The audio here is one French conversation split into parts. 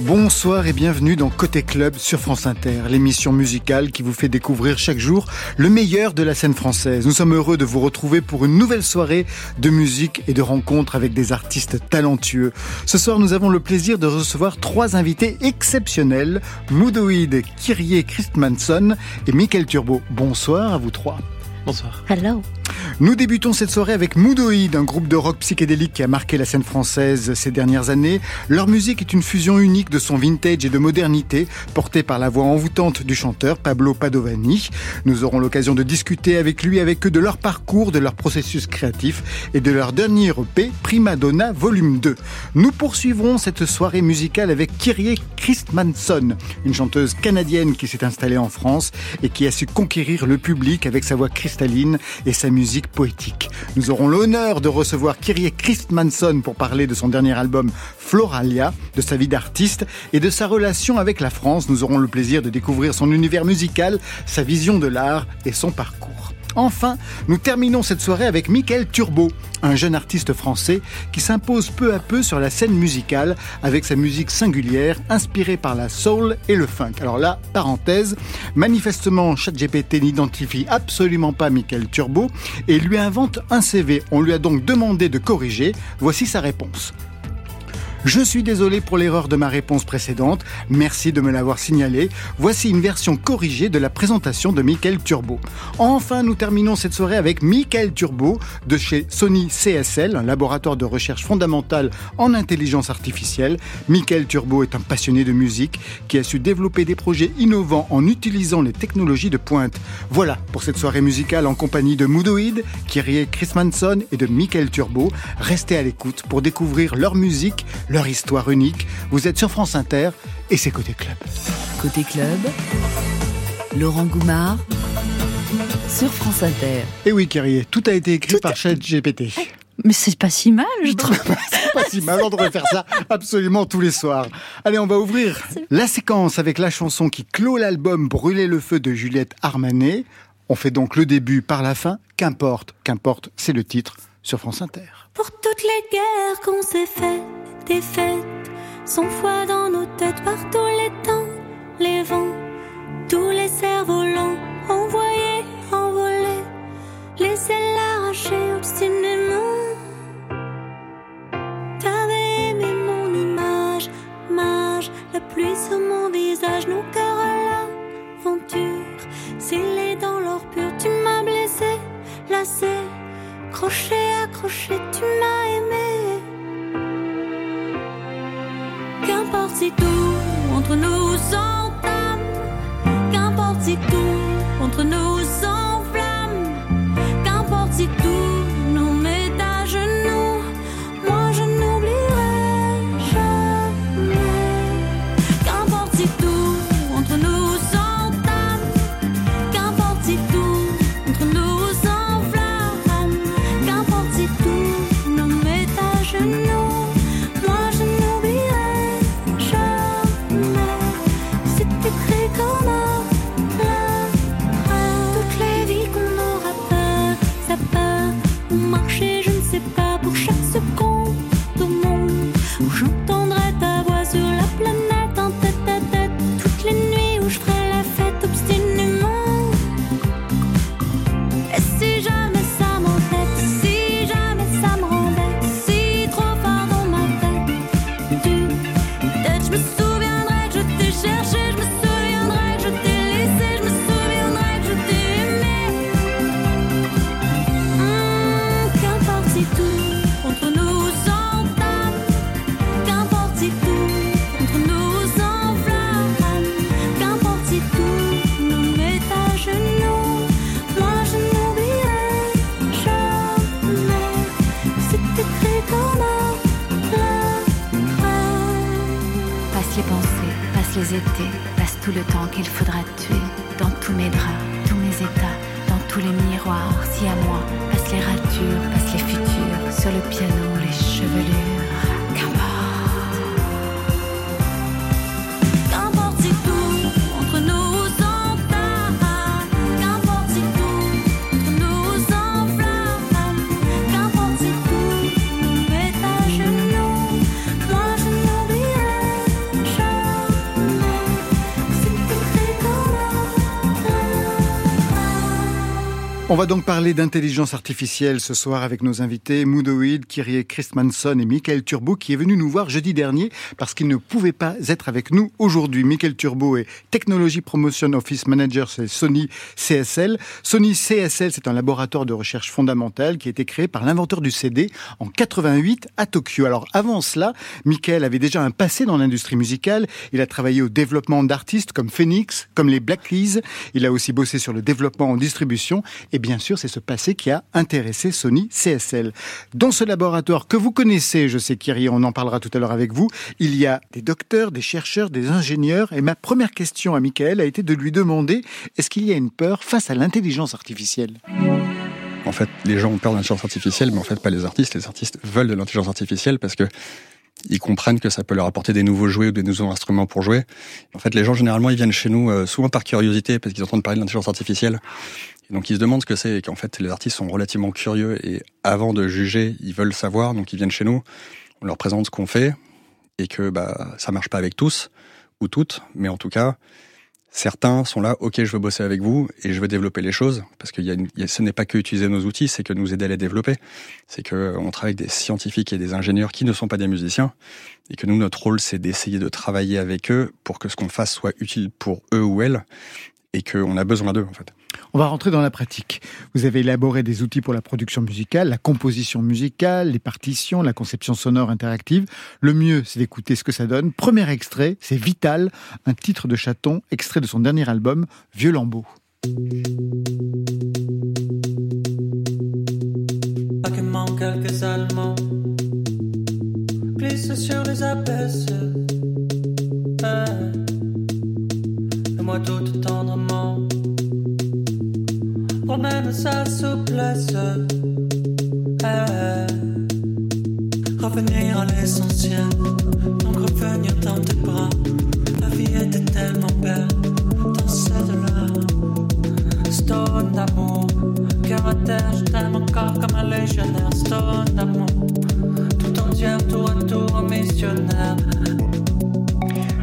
Bonsoir et bienvenue dans Côté Club sur France Inter, l'émission musicale qui vous fait découvrir chaque jour le meilleur de la scène française. Nous sommes heureux de vous retrouver pour une nouvelle soirée de musique et de rencontres avec des artistes talentueux. Ce soir, nous avons le plaisir de recevoir trois invités exceptionnels, Moodoïd, Kyrie Christmanson et Michael Turbo. Bonsoir à vous trois. Bonsoir. Hello nous débutons cette soirée avec Moodoid, un groupe de rock psychédélique qui a marqué la scène française ces dernières années. Leur musique est une fusion unique de son vintage et de modernité, portée par la voix envoûtante du chanteur Pablo Padovani. Nous aurons l'occasion de discuter avec lui, avec eux, de leur parcours, de leur processus créatif et de leur dernier EP, Prima Donna Volume 2. Nous poursuivrons cette soirée musicale avec Kyrie Christmanson, une chanteuse canadienne qui s'est installée en France et qui a su conquérir le public avec sa voix cristalline et sa musique poétique. Nous aurons l'honneur de recevoir Kyrie Christmanson pour parler de son dernier album Floralia, de sa vie d'artiste et de sa relation avec la France. Nous aurons le plaisir de découvrir son univers musical, sa vision de l'art et son parcours. Enfin, nous terminons cette soirée avec Michael Turbo, un jeune artiste français qui s'impose peu à peu sur la scène musicale avec sa musique singulière inspirée par la soul et le funk. Alors là, parenthèse, manifestement ChatGPT n'identifie absolument pas Michael Turbo et lui invente un CV. On lui a donc demandé de corriger. Voici sa réponse. Je suis désolé pour l'erreur de ma réponse précédente. Merci de me l'avoir signalé. Voici une version corrigée de la présentation de Michael Turbo. Enfin, nous terminons cette soirée avec Michael Turbo de chez Sony CSL, un laboratoire de recherche fondamentale en intelligence artificielle. Michael Turbo est un passionné de musique qui a su développer des projets innovants en utilisant les technologies de pointe. Voilà pour cette soirée musicale en compagnie de Moodoid, Kyrie Chris Manson et de Michael Turbo. Restez à l'écoute pour découvrir leur musique, leur histoire unique. Vous êtes sur France Inter et c'est Côté Club. Côté Club, Laurent Goumard sur France Inter. Et oui, Kyrie, tout a été écrit par ChatGPT. Mais c'est pas si mal, je trouve. c'est pas si mal, on devrait faire ça absolument tous les soirs. Allez, on va ouvrir la séquence avec la chanson qui clôt l'album Brûler le feu de Juliette Armanet. On fait donc le début par la fin. Qu'importe, qu'importe, c'est le titre sur France Inter. Pour toutes les guerres qu'on s'est faites, des fêtes, sans foi dans nos têtes par tous les temps, les vents, tous les cerfs-volants, envoyés, envolés, laissez l'arracher obstinément. T'avais aimé mon image, mage, la pluie sur mon visage, nos cœurs à l'aventure, scellés dans l'or pur, tu m'as blessé, lassé, crochet, accroché, tu m'as aimé. Qu'importe si tout entre nous s'entame, qu'importe si tout entre nous On va donc parler d'intelligence artificielle ce soir avec nos invités Moodoid, Kyrie Christmanson et Michael Turbo qui est venu nous voir jeudi dernier parce qu'il ne pouvait pas être avec nous aujourd'hui. Michael Turbo est Technology Promotion Office Manager chez Sony CSL. Sony CSL, c'est un laboratoire de recherche fondamentale qui a été créé par l'inventeur du CD en 88 à Tokyo. Alors avant cela, Michael avait déjà un passé dans l'industrie musicale. Il a travaillé au développement d'artistes comme Phoenix, comme les Black Keys. Il a aussi bossé sur le développement en distribution et bien sûr, c'est ce passé qui a intéressé Sony CSL. Dans ce laboratoire que vous connaissez, je sais Kiri, on en parlera tout à l'heure avec vous, il y a des docteurs, des chercheurs, des ingénieurs. Et ma première question à Michael a été de lui demander est-ce qu'il y a une peur face à l'intelligence artificielle? En fait, les gens ont peur de l'intelligence artificielle, mais en fait, pas les artistes. Les artistes veulent de l'intelligence artificielle parce que ils comprennent que ça peut leur apporter des nouveaux jouets ou des nouveaux instruments pour jouer. En fait, les gens, généralement, ils viennent chez nous euh, souvent par curiosité parce qu'ils entendent parler de l'intelligence artificielle. Donc ils se demandent ce que c'est et qu'en fait les artistes sont relativement curieux et avant de juger, ils veulent savoir, donc ils viennent chez nous, on leur présente ce qu'on fait et que bah ça marche pas avec tous ou toutes, mais en tout cas certains sont là, ok je veux bosser avec vous et je veux développer les choses parce que y a ce n'est pas que utiliser nos outils, c'est que nous aider à les développer, c'est que on travaille avec des scientifiques et des ingénieurs qui ne sont pas des musiciens et que nous notre rôle c'est d'essayer de travailler avec eux pour que ce qu'on fasse soit utile pour eux ou elles et qu'on a besoin d'eux en fait. On va rentrer dans la pratique. Vous avez élaboré des outils pour la production musicale, la composition musicale, les partitions, la conception sonore interactive. Le mieux, c'est d'écouter ce que ça donne. Premier extrait, c'est Vital, un titre de chaton, extrait de son dernier album, Vieux Lambeau. quelques Allemands sur les moi tout tendrement promène sa souplesse. Eh. Revenir à l'essentiel, donc revenir dans tes bras. La vie était tellement belle dans cette-là. Stone d'amour, cœur à terre, je t'aime encore comme un légionnaire. Stone d'amour, tout entière, tour à tour, missionnaire.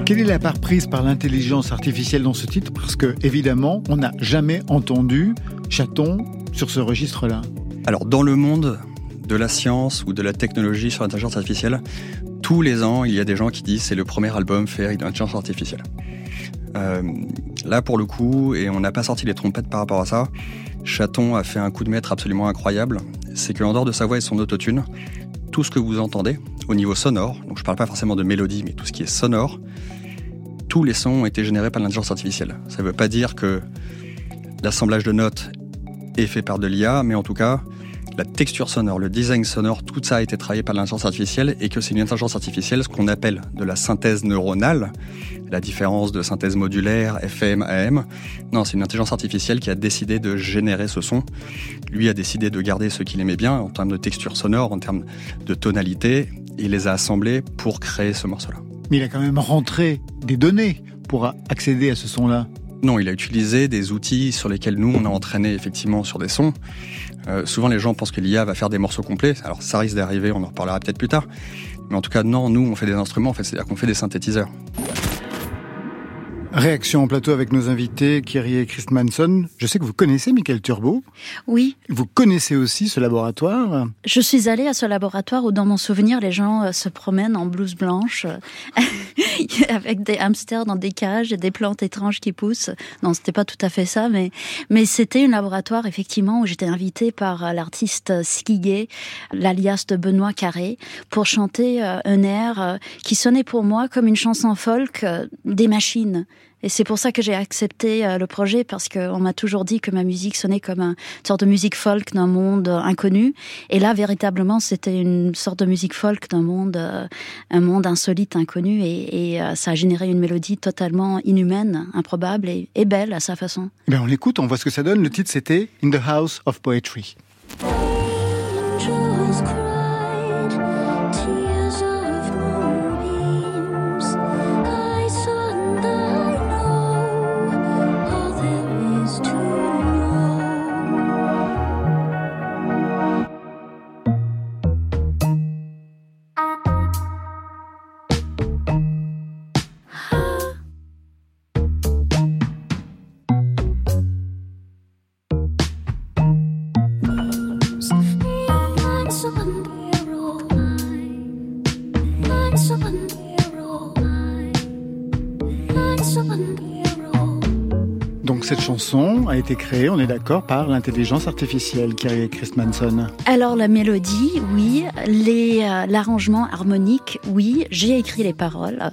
Quelle est la part prise par l'intelligence artificielle dans ce titre? Parce que, évidemment, on n'a jamais entendu chaton sur ce registre-là. Alors, dans le monde de la science ou de la technologie sur l'intelligence artificielle, tous les ans, il y a des gens qui disent c'est le premier album fait avec l'intelligence artificielle. Euh, là, pour le coup, et on n'a pas sorti les trompettes par rapport à ça, Chaton a fait un coup de maître absolument incroyable. C'est qu'en dehors de sa voix et son autotune, tout ce que vous entendez au niveau sonore, donc je ne parle pas forcément de mélodie, mais tout ce qui est sonore, tous les sons ont été générés par l'intelligence artificielle. Ça ne veut pas dire que l'assemblage de notes est fait par de l'IA, mais en tout cas, la texture sonore, le design sonore, tout ça a été travaillé par l'intelligence artificielle et que c'est une intelligence artificielle, ce qu'on appelle de la synthèse neuronale, la différence de synthèse modulaire, FM, AM. Non, c'est une intelligence artificielle qui a décidé de générer ce son. Lui a décidé de garder ce qu'il aimait bien en termes de texture sonore, en termes de tonalité, et il les a assemblés pour créer ce morceau-là. Mais il a quand même rentré des données pour accéder à ce son-là. Non, il a utilisé des outils sur lesquels nous, on a entraîné effectivement sur des sons. Euh, souvent, les gens pensent que l'IA va faire des morceaux complets. Alors, ça risque d'arriver, on en reparlera peut-être plus tard. Mais en tout cas, non, nous, on fait des instruments, en fait, c'est-à-dire qu'on fait des synthétiseurs. Réaction en plateau avec nos invités, Kyrie et Christmanson. Je sais que vous connaissez Michael Turbo. Oui. Vous connaissez aussi ce laboratoire Je suis allée à ce laboratoire où, dans mon souvenir, les gens euh, se promènent en blouse blanche, avec des hamsters dans des cages et des plantes étranges qui poussent. Non, c'était pas tout à fait ça, mais, mais c'était un laboratoire, effectivement, où j'étais invitée par euh, l'artiste Skigé, l'alias de Benoît Carré, pour chanter euh, un air qui sonnait pour moi comme une chanson folk des machines. Et c'est pour ça que j'ai accepté euh, le projet parce qu'on m'a toujours dit que ma musique sonnait comme une sorte de musique folk d'un monde inconnu. Et là, véritablement, c'était une sorte de musique folk d'un monde, euh, un monde insolite, inconnu. Et, euh, ça a généré une mélodie totalement inhumaine, improbable et, belle à sa façon. Ben on l'écoute, on voit ce que ça donne. Le titre, c'était In the House of Poetry. Cette chanson a été créée, on est d'accord, par l'intelligence artificielle, Kerry Christmanson. Alors la mélodie, oui. Euh, l'arrangement harmonique, oui. J'ai écrit les paroles.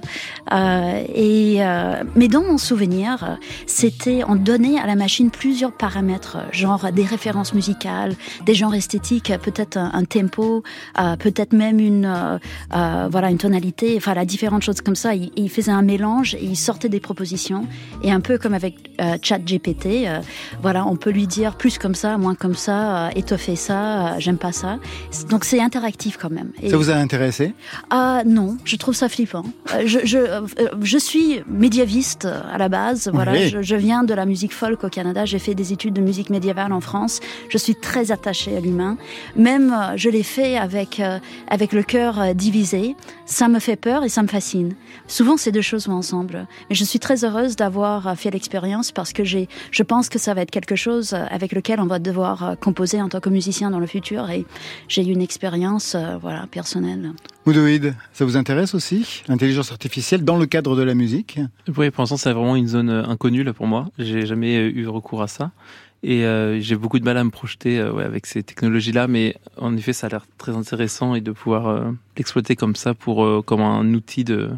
Euh, et euh, mais dans mon souvenir, c'était on donnait à la machine plusieurs paramètres, genre des références musicales, des genres esthétiques, peut-être un, tempo, euh, peut-être même une euh, voilà une tonalité, enfin la différentes choses comme ça. Il, il, faisait un mélange et il sortait des propositions et un peu comme avec chat GPT. Euh, voilà, on peut lui dire plus comme ça, moins comme ça, euh, étoffer ça, euh, j'aime pas ça. Donc c'est interactif quand même. ça vous a intéressé? Ah non, je trouve ça flippant. Je, je, je suis médiéviste à la base. Voilà, je, je, viens de la musique folk au Canada. J'ai fait des études de musique médiévale en France. Je suis très attachée à l'humain. Même je l'ai fait avec avec le cœur divisé. Ça me fait peur et ça me fascine. Souvent ces deux choses vont ensemble. Mais je suis très heureuse d'avoir fait l'expérience parce que j'ai, je pense que ça va être quelque chose avec lequel on va devoir euh, composer en tant que musicien dans le futur et j'ai eu une expérience, euh, voilà, personnelle. Moudoïd, ça vous intéresse aussi, l'intelligence artificielle dans le cadre de la musique? Oui, pour l'instant, c'est vraiment une zone euh, inconnue là pour moi. J'ai jamais eu recours à ça. Et j'ai beaucoup de mal à me projeter ouais, avec ces technologies-là, mais en effet, ça a l'air très intéressant et de pouvoir l'exploiter comme ça pour comme un outil de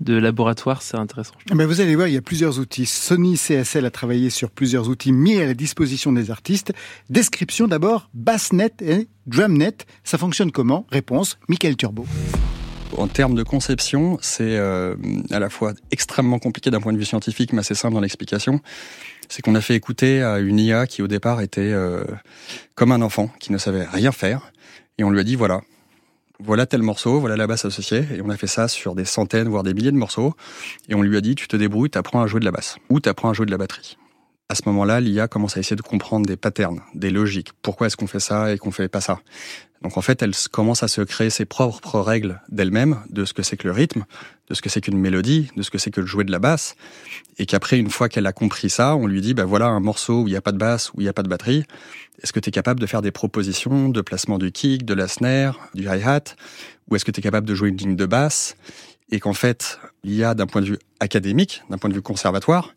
de laboratoire, c'est intéressant. Mais vous allez voir, il y a plusieurs outils. Sony CSL a travaillé sur plusieurs outils mis à la disposition des artistes. Description d'abord, Bassnet et Drumnet. Ça fonctionne comment? Réponse, Michael Turbo. En termes de conception, c'est euh, à la fois extrêmement compliqué d'un point de vue scientifique, mais assez simple dans l'explication. C'est qu'on a fait écouter à une IA qui au départ était euh, comme un enfant, qui ne savait rien faire, et on lui a dit voilà, voilà tel morceau, voilà la basse associée, et on a fait ça sur des centaines, voire des milliers de morceaux, et on lui a dit, tu te débrouilles, tu apprends à jouer de la basse, ou tu apprends à jouer de la batterie. À ce moment-là, l'IA commence à essayer de comprendre des patterns, des logiques. Pourquoi est-ce qu'on fait ça et qu'on fait pas ça? Donc en fait, elle commence à se créer ses propres règles d'elle-même, de ce que c'est que le rythme, de ce que c'est qu'une mélodie, de ce que c'est que de jouer de la basse, et qu'après, une fois qu'elle a compris ça, on lui dit, bah voilà un morceau où il n'y a pas de basse, où il n'y a pas de batterie, est-ce que tu es capable de faire des propositions de placement du kick, de la snare, du hi-hat? Ou est-ce que tu es capable de jouer une ligne de basse? Et qu'en fait, l'IA, d'un point de vue académique, d'un point de vue conservatoire,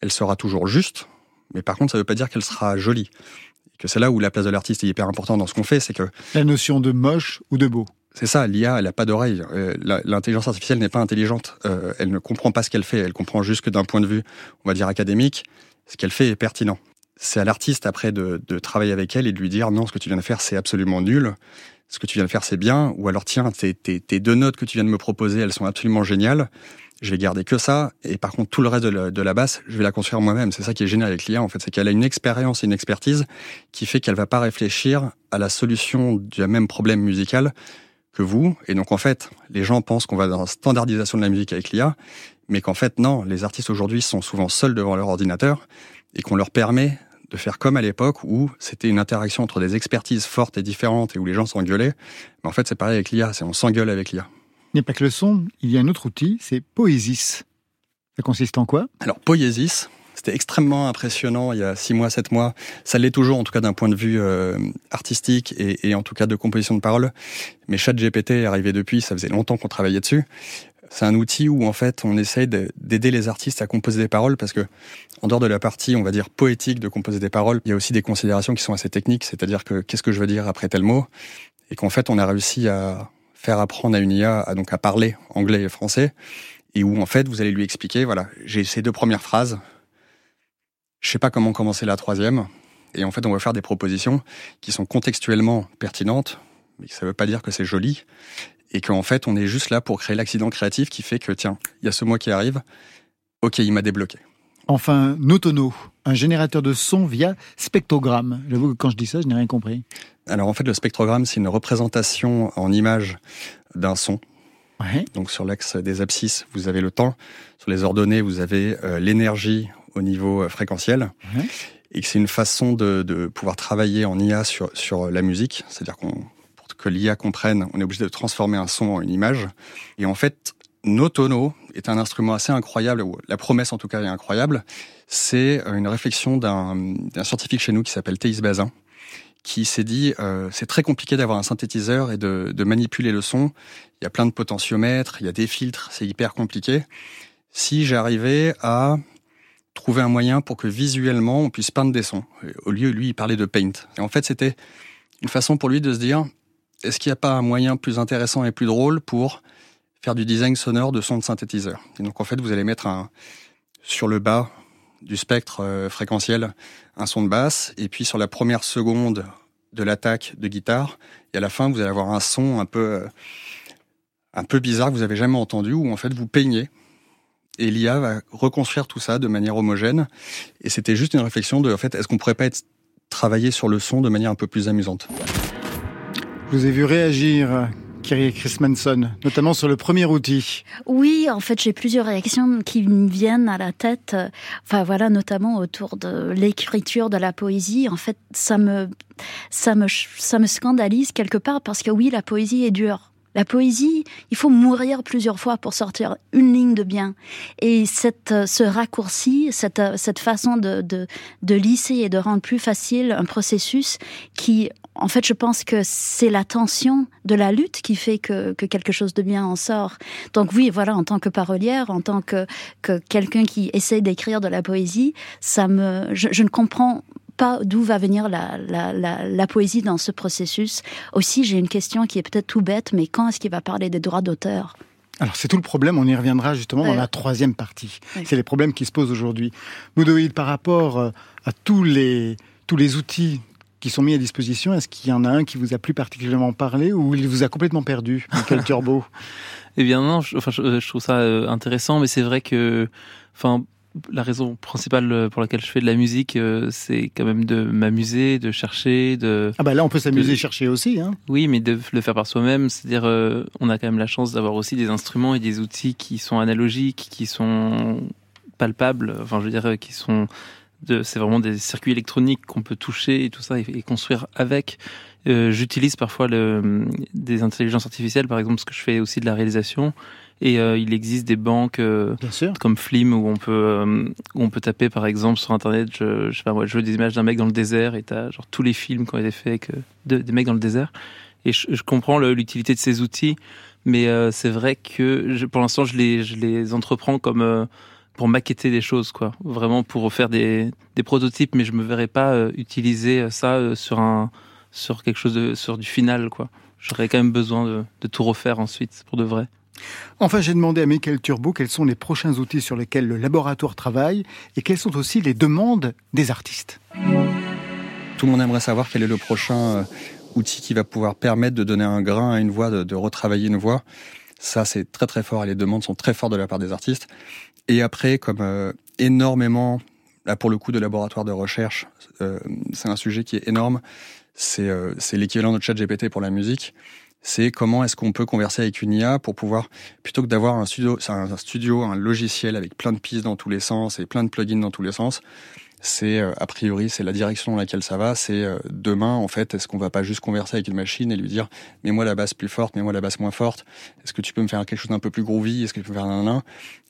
elle sera toujours juste, mais par contre, ça ne veut pas dire qu'elle sera jolie. Et que c'est là où la place de l'artiste est hyper importante dans ce qu'on fait, c'est que... La notion de moche ou de beau c'est ça, l'IA, elle n'a pas d'oreille. Euh, l'intelligence artificielle n'est pas intelligente. Euh, elle ne comprend pas ce qu'elle fait. Elle comprend juste que d'un point de vue, on va dire académique, ce qu'elle fait est pertinent c'est à l'artiste après de, travailler avec elle et de lui dire non, ce que tu viens de faire, c'est absolument nul. Ce que tu viens de faire, c'est bien. Ou alors, tiens, tes, tes, deux notes que tu viens de me proposer, elles sont absolument géniales. Je vais garder que ça. Et par contre, tout le reste de la, basse, je vais la construire moi-même. C'est ça qui est génial avec l'IA, en fait. C'est qu'elle a une expérience et une expertise qui fait qu'elle va pas réfléchir à la solution du même problème musical que vous. Et donc, en fait, les gens pensent qu'on va dans la standardisation de la musique avec l'IA. Mais qu'en fait, non. Les artistes aujourd'hui sont souvent seuls devant leur ordinateur et qu'on leur permet de faire comme à l'époque où c'était une interaction entre des expertises fortes et différentes et où les gens s'engueulaient. Mais en fait, c'est pareil avec l'IA, c'est on s'engueule avec l'IA. N'y a pas que le son, il y a un autre outil, c'est Poésis. Ça consiste en quoi? Alors, Poésis, c'était extrêmement impressionnant il y a six mois, sept mois. Ça l'est toujours, en tout cas d'un point de vue euh, artistique et, et, en tout cas de composition de paroles. Mais ChatGPT est arrivé depuis, ça faisait longtemps qu'on travaillait dessus. C'est un outil où en fait on essaye d'aider les artistes à composer des paroles parce que en dehors de la partie on va dire poétique de composer des paroles, il y a aussi des considérations qui sont assez techniques, c'est-à-dire que qu'est-ce que je veux dire après tel mot? Et qu'en fait on a réussi à faire apprendre à une IA à donc à parler anglais et français et où en fait vous allez lui expliquer voilà j'ai ces deux premières phrases, je sais pas comment commencer la troisième. Et en fait on va faire des propositions qui sont contextuellement pertinentes mais ça veut pas dire que c'est joli et qu'en fait, on est juste là pour créer l'accident créatif qui fait que, tiens, il y a ce mois qui arrive, ok, il m'a débloqué. Enfin, Notono, un générateur de son via spectrogramme. J'avoue que quand je dis ça, je n'ai rien compris. Alors en fait, le spectrogramme, c'est une représentation en image d'un son. Donc sur l'axe des abscisses, vous avez le temps. Sur les ordonnées, vous avez euh, l'énergie au niveau euh, fréquentiel. Et que c'est une façon de, de, pouvoir travailler en IA sur, sur la musique. C'est-à-dire qu'on que l'IA comprenne, on est obligé de transformer un son en une image. Et en fait, Notono est un instrument assez incroyable, ou la promesse en tout cas est incroyable. C'est une réflexion d'un scientifique chez nous qui s'appelle Théis Bazin, qui s'est dit euh, c'est très compliqué d'avoir un synthétiseur et de, de, manipuler le son. Il y a plein de potentiomètres, il y a des filtres, c'est hyper compliqué. si j'arrivais à trouver un moyen pour que visuellement on puisse peindre des sons. Au lieu, lui, il parlait de paint. Et en fait, c'était une façon pour lui de se dire, est-ce qu'il n'y a pas un moyen plus intéressant et plus drôle pour faire du design sonore de sons de synthétiseur Et donc, en fait, vous allez mettre un, sur le bas du spectre euh, fréquentiel un son de basse, et puis sur la première seconde de l'attaque de guitare, et à la fin, vous allez avoir un son un peu, euh, un peu bizarre que vous avez jamais entendu, où en fait, vous peignez et l'IA va reconstruire tout ça de manière homogène. Et c'était juste une réflexion de, en fait, est-ce qu'on pourrait pas travailler sur le son de manière un peu plus amusante? Je vous ai vu réagir. Kyrie Chris Manson, notamment sur le premier outil. Oui, en fait, j'ai plusieurs réactions qui me viennent à la tête. Enfin voilà, notamment autour de l'écriture de la poésie. En fait, ça me, ça me, ça me scandalise quelque part parce que oui, la poésie est dure. La poésie, il faut mourir plusieurs fois pour sortir une ligne de bien. Et cette, ce raccourci, cette, cette façon de, de lisser et de rendre plus facile un processus qui, en fait, je pense que c'est la tension de la lutte qui fait que, que, quelque chose de bien en sort. Donc oui, voilà, en tant que parolière, en tant que, que quelqu'un qui essaie d'écrire de la poésie, ça me, je, je ne comprends pas d'où va venir la, la, la, la, poésie dans ce processus. Aussi, j'ai une question qui est peut-être tout bête, mais quand est-ce qu'il va parler des droits d'auteur? Alors c'est tout le problème, on y reviendra justement dans la troisième partie. C'est les problèmes qui se posent aujourd'hui. Moudoïd, par rapport euh, à tous les, tous les outils qui sont mis à disposition, est-ce qu'il y en a un qui vous a plus particulièrement parlé ou il vous a complètement perdu, Michael Turbo? Eh bien non, je, enfin, je, je trouve ça euh, intéressant, mais c'est vrai que, enfin, la raison principale euh, pour laquelle je fais de la musique, euh, c'est quand même de m'amuser, de chercher, de. Ah bah là, on peut s'amuser, chercher aussi, hein. Oui, mais de le faire par soi-même, c'est-à-dire, euh, on a quand même la chance d'avoir aussi des instruments et des outils qui sont analogiques, qui sont palpables, enfin, je veux dire, qui sont c'est vraiment des circuits électroniques qu'on peut toucher et tout ça et, construire avec. Euh, J'utilise parfois le, des intelligences artificielles, par exemple, parce que je fais aussi de la réalisation. Et euh, il existe des banques euh, comme Flim où on peut euh, où on peut taper par exemple sur internet je, je sais pas moi je veux des images d'un mec dans le désert et t'as genre tous les films qui ont été faits avec de, des mecs dans le désert et je, je comprends l'utilité de ces outils mais c'est vrai que je, pour l'instant je les je les entreprends comme pour maqueter des choses, quoi. Vraiment pour faire des, des prototypes, mais je me verrais pas euh, utiliser ça euh, sur un, sur quelque chose de, sur du final, quoi. J'aurais quand même besoin de, de, tout refaire ensuite, pour de vrai. Enfin, j'ai demandé à Michael Turbo quels sont les prochains outils sur lesquels le laboratoire travaille et quelles sont aussi les demandes des artistes. Tout le monde aimerait savoir quel est le prochain euh, outil qui va pouvoir permettre de donner un grain à une voix, de, de retravailler une voix. Ça, c'est très très fort et les demandes sont très fortes de la part des artistes. Et après, comme euh, énormément, là pour le coup de laboratoire de recherche, euh, c'est un sujet qui est énorme. C'est euh, l'équivalent de ChatGPT pour la musique. C'est comment est-ce qu'on peut converser avec une IA pour pouvoir, plutôt que d'avoir un studio, un studio, un logiciel avec plein de pistes dans tous les sens et plein de plugins dans tous les sens, c'est euh, a priori c'est la direction dans laquelle ça va. C'est euh, demain en fait, est-ce qu'on va pas juste converser avec une machine et lui dire mais moi la basse plus forte, mais moi la basse moins forte. Est-ce que tu peux me faire quelque chose d'un peu plus groovy Est-ce que tu peux me faire un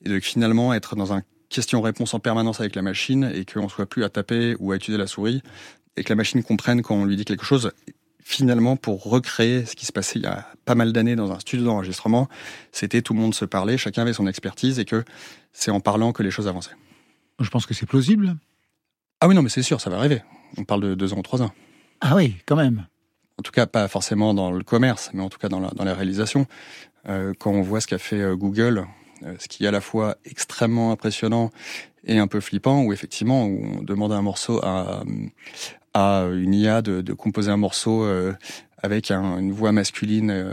Et de finalement être dans un question-réponse en permanence avec la machine et qu'on soit plus à taper ou à utiliser la souris et que la machine comprenne quand on lui dit quelque chose. Finalement, pour recréer ce qui se passait il y a pas mal d'années dans un studio d'enregistrement, c'était tout le monde se parlait, chacun avait son expertise et que c'est en parlant que les choses avançaient. Je pense que c'est plausible. Ah oui, non, mais c'est sûr, ça va arriver. On parle de deux ans ou trois ans. Ah oui, quand même. En tout cas, pas forcément dans le commerce, mais en tout cas dans la, dans la réalisation. Euh, quand on voit ce qu'a fait euh, Google, euh, ce qui est à la fois extrêmement impressionnant et un peu flippant, où effectivement, on demande un morceau à, à une IA de, de composer un morceau euh, avec un, une voix masculine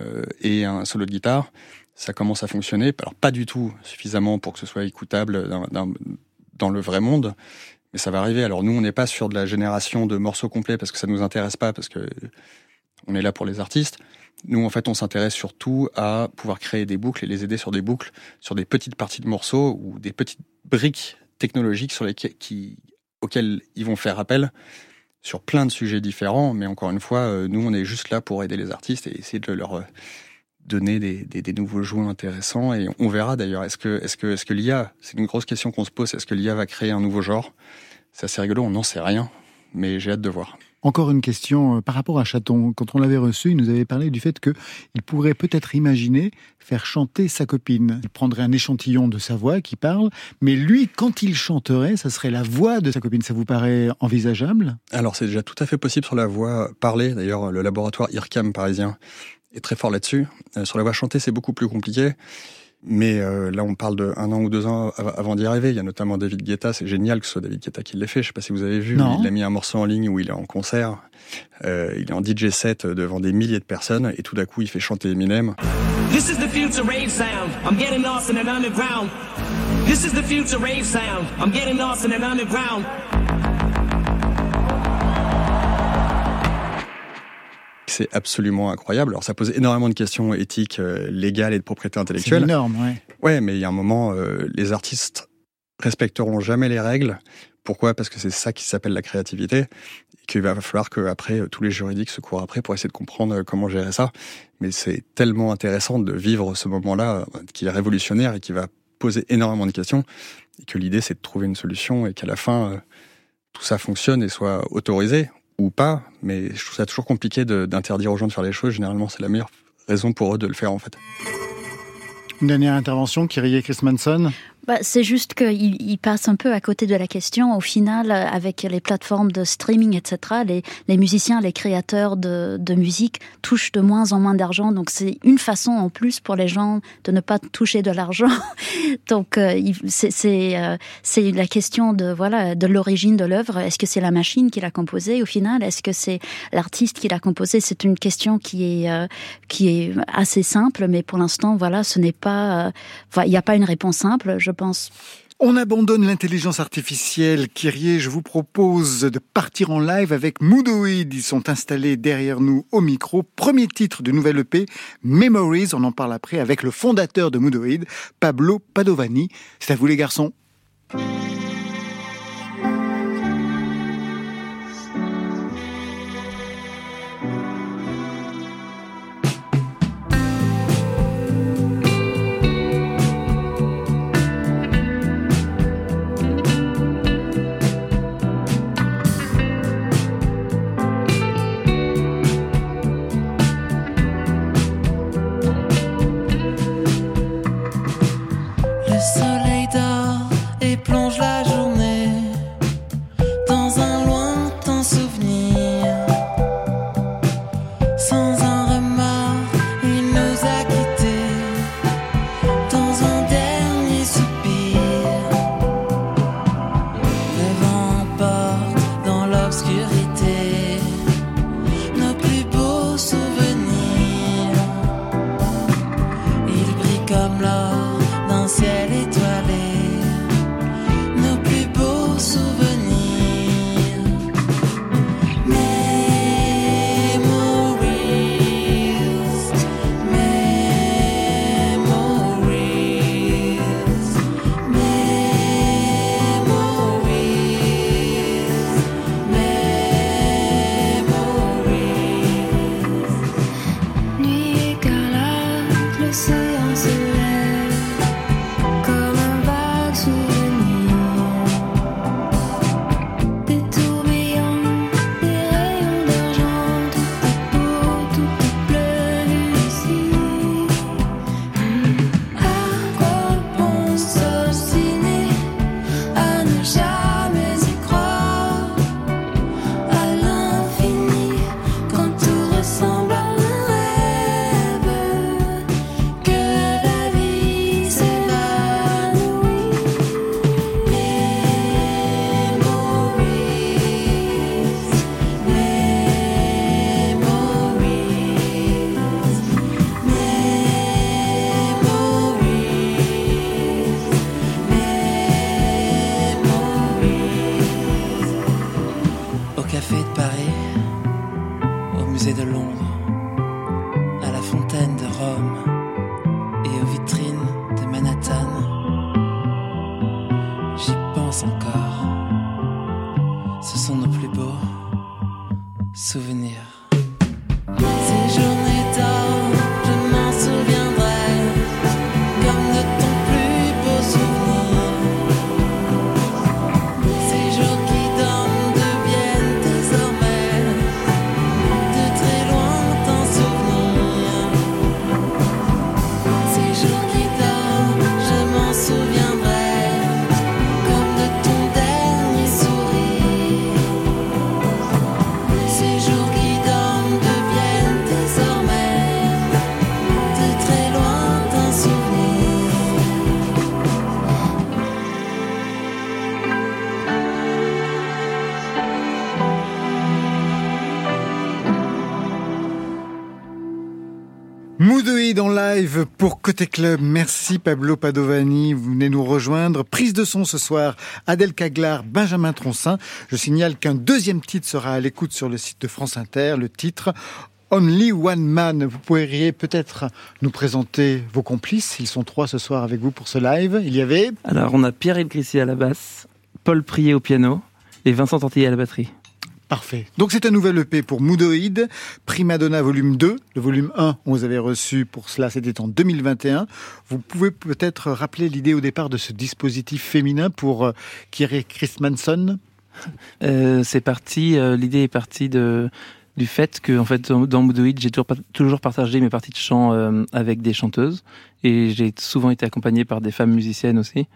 et un solo de guitare, ça commence à fonctionner. Alors pas du tout suffisamment pour que ce soit écoutable dans, dans le vrai monde, mais ça va arriver. Alors nous, on n'est pas sur de la génération de morceaux complets parce que ça nous intéresse pas, parce que on est là pour les artistes. Nous, en fait, on s'intéresse surtout à pouvoir créer des boucles et les aider sur des boucles, sur des petites parties de morceaux ou des petites briques technologiques sur lesquelles, qui, auxquelles ils vont faire appel sur plein de sujets différents. Mais encore une fois, euh, nous, on est juste là pour aider les artistes et essayer de leur euh, donner des, des, des nouveaux jouets intéressants. Et on verra d'ailleurs, est-ce que, est-ce que, est-ce que l'IA, c'est une grosse question qu'on se pose, est-ce que l'IA va créer un nouveau genre? C'est assez rigolo, on n'en sait rien, mais j'ai hâte de voir. Encore une question euh, par rapport à Chaton. Quand on l'avait reçu, il nous avait parlé du fait qu'il pourrait peut-être imaginer faire chanter sa copine. Il prendrait un échantillon de sa voix qui parle, mais lui, quand il chanterait, ça serait la voix de sa copine. Ça vous paraît envisageable? Alors c'est déjà tout à fait possible sur la voix parlée. D'ailleurs, le laboratoire IRCAM parisien est très fort là-dessus. Euh, sur la voix chantée, c'est beaucoup plus compliqué. Mais euh, là, on parle de un an ou deux ans avant d'y arriver. Il y a notamment David Guetta. C'est génial que ce soit David Guetta qui l'ait fait. Je sais pas si vous avez vu. Il a mis un morceau en ligne où il est en concert. Euh, il est en DJ set devant des milliers de personnes et tout d'un coup, il fait chanter Eminem. This is the future rave sound. I'm getting lost in an underground. This is the future rave sound. I'm getting lost in an underground. C'est absolument incroyable. Alors ça pose énormément de questions éthiques, euh, légales et de propriété intellectuelle. C'est énorme, ouais. Ouais, mais il y a un moment, euh, les artistes respecteront jamais les règles. Pourquoi? Parce que c'est ça qui s'appelle la créativité et qu'il va falloir qu'après, euh, tous les juridiques se courent après pour essayer de comprendre comment gérer ça. Mais c'est tellement intéressant de vivre ce moment-là qui est révolutionnaire et qui va poser énormément de questions et que l'idée c'est de trouver une solution et qu'à la fin tout ça fonctionne et soit autorisé ou pas, mais je trouve ça toujours compliqué d'interdire aux gens de faire les choses. Généralement, c'est la meilleure raison pour eux de le faire en fait. Une dernière intervention, Kyrie Chris Manson bah, c'est juste qu'il il passe un peu à côté de la question. Au final, avec les plateformes de streaming, etc., les, les musiciens, les créateurs de, de, musique touchent de moins en moins d'argent. Donc c'est une façon en plus pour les gens de ne pas toucher de l'argent. Donc euh, c'est euh, la question de voilà de l'origine de l'œuvre. Est-ce que c'est la machine qui l'a composée au final? Est-ce que c'est l'artiste qui l'a composée? C'est une question qui est euh, qui est assez simple, mais pour l'instant voilà, ce n'est pas il n'y a pas une réponse simple. Je On abandonne l'intelligence artificielle. Kyrie, je vous propose de partir en live avec Moodoid. Ils sont installés derrière nous au micro. Premier titre de nouvelle EP, Memories. On en parle après avec le fondateur de Moodoid, Pablo Padovani. C'est à vous les garçons. Mudoïd en live pour Côté Club. Merci Pablo Padovani. Vous venez nous rejoindre. Prise de son ce soir. Adèle Caglar, Benjamin Troncin. Je signale qu'un deuxième titre sera à l'écoute sur le site de France Inter. Le titre Only One Man. Vous pourriez peut-être nous présenter vos complices. Ils sont trois ce soir avec vous pour ce live. Il y avait Alors, on a Pierre Elgrissi à la basse, Paul Prier au piano et Vincent Tantillet à la batterie. Parfait. Donc c'est un nouvel EP pour Moodoid, Primadonna volume 2. Le volume 1, on vous avait reçu pour cela, c'était en 2021. Vous pouvez peut-être rappeler l'idée au départ de ce dispositif féminin pour euh, Kiri Christmanson? Euh, C'est parti, euh, l'idée est partie de du fait que en fait dans Moodoid j'ai toujours, toujours partagé mes parties de chant euh, avec des chanteuses et j'ai souvent été accompagné par des femmes musiciennes aussi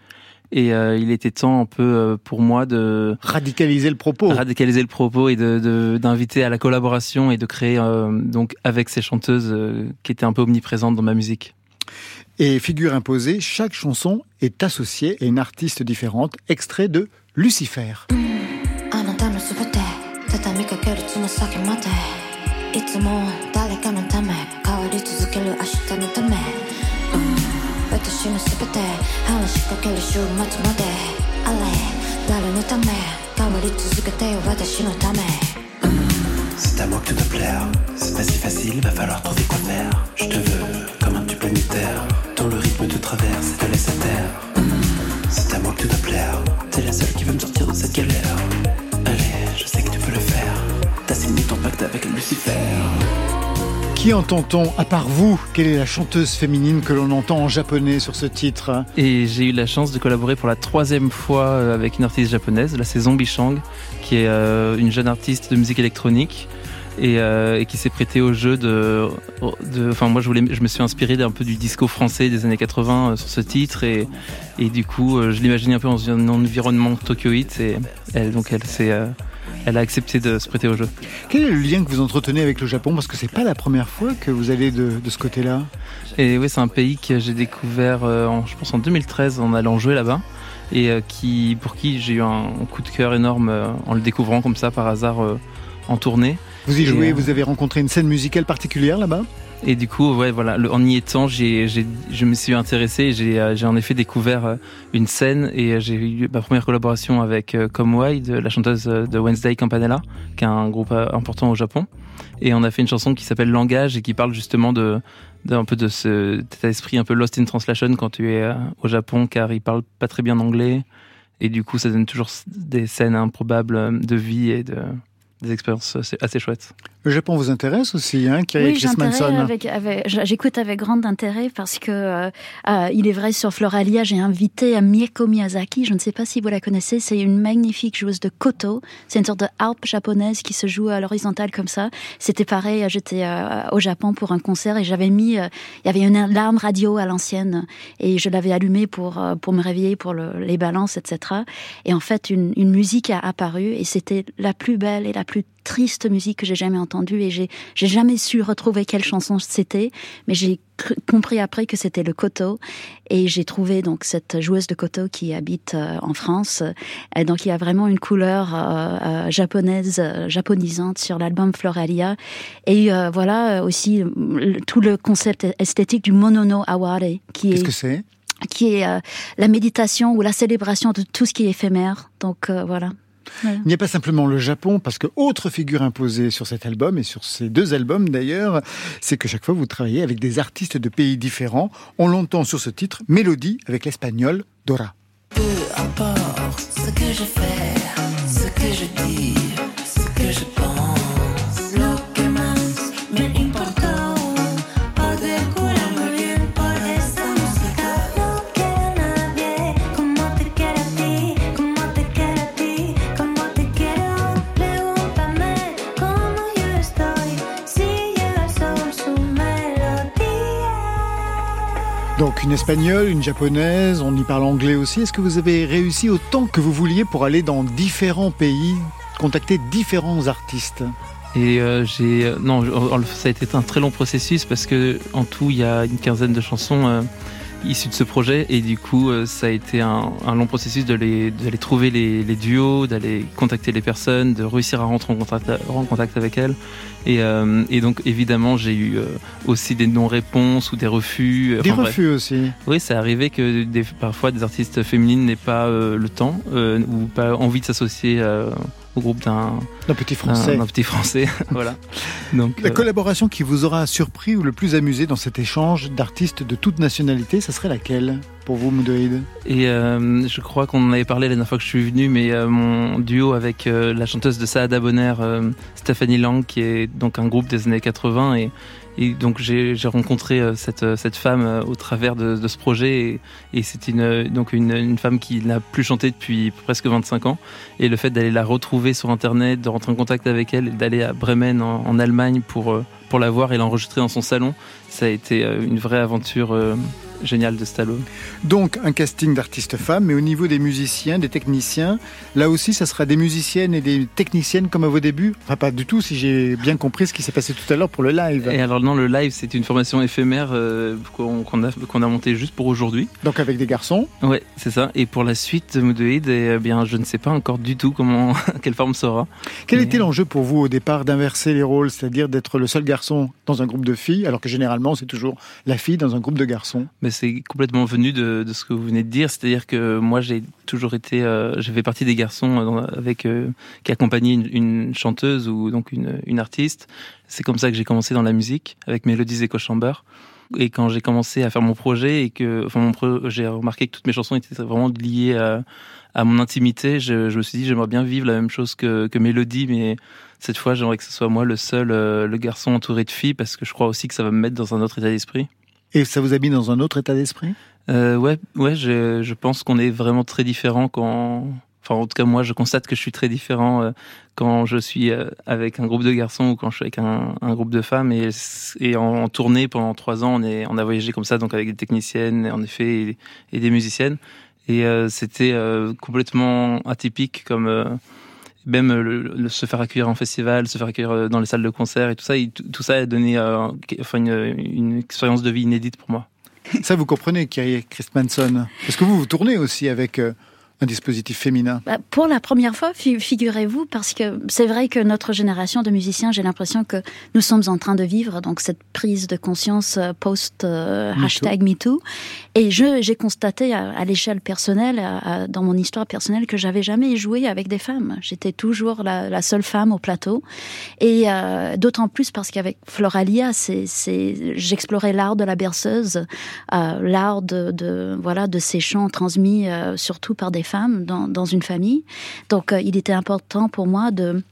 et euh, il était temps un peu euh, pour moi de radicaliser le propos. Radicaliser le propos et de d'inviter à la collaboration et de créer donc avec ces chanteuses qui étaient un peu omniprésentes dans ma musique. Et figure imposée chaque chanson est associée à une artiste différente. Extrait de Lucifer 畳みかけるつま先までいつも誰かのため変わり続ける明日のため、うん、私の全て話しかける週末まであれ誰のため変わり続けてよ私のため、C'est à moi que tu dois plaire, c'est pas si facile, va falloir trouver quoi faire. Je te veux comme un tube planétaire, dont le rythme te traverse et te laisse à terre. C'est à moi que tu dois plaire, t'es la seule qui veut me sortir de cette galère. Allez, je sais que tu peux le faire. T'as signé ton pacte avec Lucifer. Qui entend-on, à part vous Quelle est la chanteuse féminine que l'on entend en japonais sur ce titre Et j'ai eu la chance de collaborer pour la troisième fois euh, avec une artiste japonaise, la c'est Zombie Shang, qui est euh, une jeune artiste de musique électronique. Et, euh, qui s'est prêté au jeu de, enfin moi je me suis inspiré d'un peu du disco français des années 80 sur ce titre et, du coup je l'imaginais un peu dans un environnement tokyoïde et elle, donc elle s'est elle a accepté de se prêter au jeu. Quel est le lien que vous entretenez avec le Japon? Parce que c'est pas la première fois que vous allez de, ce côté-là. Et oui, c'est un pays que j'ai découvert, euh, en, je pense en 2013, en allant jouer là-bas, et euh, qui, pour qui j'ai eu un, coup de cœur énorme euh, en le découvrant comme ça par hasard en tournée. Vous y jouez, vous avez rencontré une scène musicale particulière là-bas? Et du coup, ouais, voilà, en y étant, j'ai, je me suis intéressé. J'ai, euh, j'ai en effet découvert euh, une scène et euh, j'ai eu ma première collaboration avec Comme Wide, la chanteuse de Wednesday Campanella, qui est un groupe important au Japon. Et on a fait une chanson qui s'appelle Langage et qui parle justement de, d'un peu de ce, cet esprit un peu lost in translation quand tu es au Japon, car ils parlent pas très bien anglais. Et du coup, ça donne toujours des scènes improbables de vie et de, des expériences assez, chouettes. Le Japon vous intéresse aussi, hein, Oui, avec, avec, j'écoute avec grand intérêt parce que euh, euh, il est vrai sur Floralia, j'ai invité Mieko Miyazaki. Je ne sais pas si vous la connaissez. C'est une magnifique joueuse de koto. C'est une sorte de harpe japonaise qui se joue à l'horizontale comme ça. C'était pareil. J'étais euh, au Japon pour un concert et j'avais mis, il y avait une alarme radio à l'ancienne et je l'avais allumée pour pour me réveiller pour les balances, etc. Et en fait, une, une musique a apparu et c'était la plus belle et la plus triste musique que j'ai jamais entendue et j'ai jamais su retrouver quelle chanson c'était, mais j'ai compris après que c'était le koto et j'ai trouvé donc cette joueuse de koto qui habite euh, en France et donc il y a vraiment une couleur euh, euh, japonaise japonisante sur l'album Floralia et voilà aussi tout le concept esthétique du monono aware qui est Qu'est-ce que c'est? qui est la méditation ou la célébration de tout ce qui est éphémère. Donc voilà. Il n'y a pas simplement le Japon, parce que autre figure imposée sur cet album et sur ces deux albums d'ailleurs, c'est que chaque fois vous travaillez avec des artistes de pays différents. On l'entend sur ce titre, Mélodie avec l'espagnol Dora. Peu importe ce que je fais, ce que je dis, Donc une espagnole, une japonaise, on y parle anglais aussi. Est-ce que vous avez réussi autant que vous vouliez pour aller dans différents pays, contacter différents artistes? Et euh, j'ai non, ça a été un très long processus parce que en tout il y a une quinzaine de chansons. Euh, issus de ce projet et du coup euh, ça a été un, long processus d'aller trouver les, duos, d'aller contacter les personnes, de réussir à rentrer en contact avec elles et, euh, donc évidemment j'ai eu euh, aussi des non-réponses ou des refus. Des refus aussi. Oui, c'est arrivé que des, parfois des artistes féminines n'aient pas le temps ou pas envie de s'associer au groupe d'un petit français. Un, petit français, voilà. Donc la collaboration qui vous aura surpris ou le plus amusé dans cet échange d'artistes de toute nationalité, ça serait laquelle? Vous, Et euh, je crois qu'on en avait parlé la dernière fois que je suis venu, mais euh, mon duo avec euh, la chanteuse de Saada Bonner, Stephanie Lang, qui est donc un groupe des années 80 et, donc j'ai rencontré cette, femme au travers de, ce projet et, c'est une, une, femme qui n'a plus chanté depuis presque 25 ans et le fait d'aller la retrouver sur internet, de rentrer en contact avec elle, d'aller à Bremen en, en Allemagne pour, pour la voir et l'enregistrer dans son salon, ça a été une vraie aventure génial de Stallone. Donc un casting d'artistes femmes, mais au niveau des musiciens, des techniciens, là aussi ça sera des musiciennes et des techniciennes comme à vos débuts Enfin pas du tout si j'ai bien compris ce qui s'est passé tout à l'heure pour le live. Et alors non, le live c'est une formation éphémère euh, qu'on a, qu'on a montée juste pour aujourd'hui. Donc avec des garçons Ouais, c'est ça. Et pour la suite de Moodhead, eh bien je ne sais pas encore du tout comment, quelle forme sera. Quel était l'enjeu pour vous au départ d'inverser les rôles, c'est-à-dire d'être le seul garçon dans un groupe de filles, alors que généralement c'est toujours la fille dans un groupe de garçons? C'est complètement venu de, ce que vous venez de dire. C'est-à-dire que moi, j'ai toujours été, euh, j'ai fait partie des garçons avec euh, qui accompagnaient une, chanteuse ou donc une, artiste. C'est comme ça que j'ai commencé dans la musique avec Mélodies Echo Chamber. Et quand j'ai commencé à faire mon projet et que, enfin, j'ai remarqué que toutes mes chansons étaient vraiment liées à, mon intimité, je, me suis dit j'aimerais bien vivre la même chose que, que Mélodie, mais cette fois j'aimerais que ce soit moi le seul, euh, le garçon entouré de filles, parce que je crois aussi que ça va me mettre dans un autre état d'esprit. Et ça vous a mis dans un autre état d'esprit? Euh, Ouais, ouais, je, je pense qu'on est vraiment très différents quand. Enfin, en tout cas, moi, je constate que je suis très différent euh, quand je suis euh, avec un groupe de garçons ou quand je suis avec un, groupe de femmes. Et, et en, tournée pendant trois ans, on, est, on a voyagé comme ça, donc avec des techniciennes, en effet, et, et des musiciennes. Et euh, c'était complètement atypique comme même se faire accueillir en festival, se faire accueillir dans les salles de concert et tout ça, tout, ça a donné enfin une, expérience de vie inédite pour moi. Ça, vous comprenez, Kyrie Chris Manson Parce que vous, vous tournez aussi avec un dispositif féminin? Bah, Pour la première fois, figurez-vous, parce que c'est vrai que notre génération de musiciens, j'ai l'impression que nous sommes en train de vivre donc cette prise de conscience euh, post euh, MeToo. Et j'ai constaté à, l'échelle personnelle, dans mon histoire personnelle, que j'avais jamais joué avec des femmes. J'étais toujours la, seule femme au plateau. Et euh, d'autant plus parce qu'avec Floralia, j'explorais l'art de la berceuse, l'art de, de, voilà de ces chants transmis surtout par des femmes dans, une famille. Donc euh, il était important pour moi de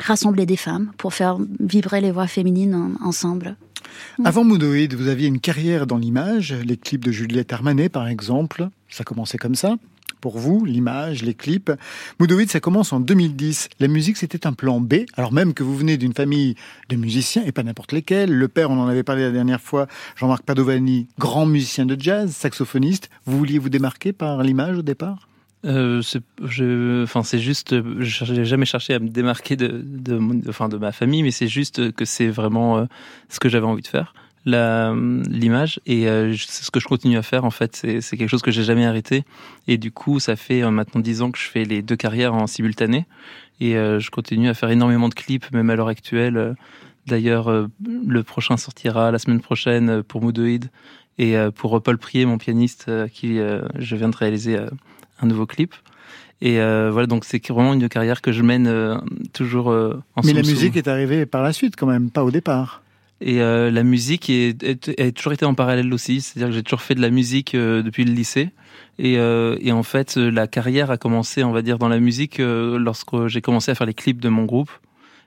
rassembler des femmes pour faire vibrer les voix féminines ensemble. Avant Moodoid, vous aviez une carrière dans l'image, les clips de Juliette Armanet par exemple, ça commençait comme ça pour vous, l'image, les clips. Moudovitz, ça commence en 2010. La musique, c'était un plan B, alors même que vous venez d'une famille de musiciens, et pas n'importe lesquels. Le père, on en avait parlé la dernière fois, Jean-Marc Padovani, grand musicien de jazz, saxophoniste. Vous vouliez vous démarquer par l'image au départ? Euh, je, enfin, c'est juste, je n'ai jamais cherché à me démarquer de, de, enfin, de ma famille, mais c'est juste que c'est vraiment euh, ce que j'avais envie de faire, l'image, et euh, c'est ce que je continue à faire en fait. C'est quelque chose que j'ai jamais arrêté, et du coup, ça fait euh, maintenant dix ans que je fais les deux carrières en simultané, et je continue à faire énormément de clips, même à l'heure actuelle. D'ailleurs, le prochain sortira la semaine prochaine pour Moodoid et pour Paul Prier, mon pianiste, qui je viens de réaliser un nouveau clip. Et euh, voilà, donc c'est vraiment une carrière que je mène euh, toujours euh, en Mais la musique est arrivée par la suite quand même, pas au départ. Et la musique est, a toujours été en parallèle aussi, c'est-à-dire que j'ai toujours fait de la musique depuis le lycée. Et, et, en fait, la carrière a commencé, on va dire, dans la musique lorsque j'ai commencé à faire les clips de mon groupe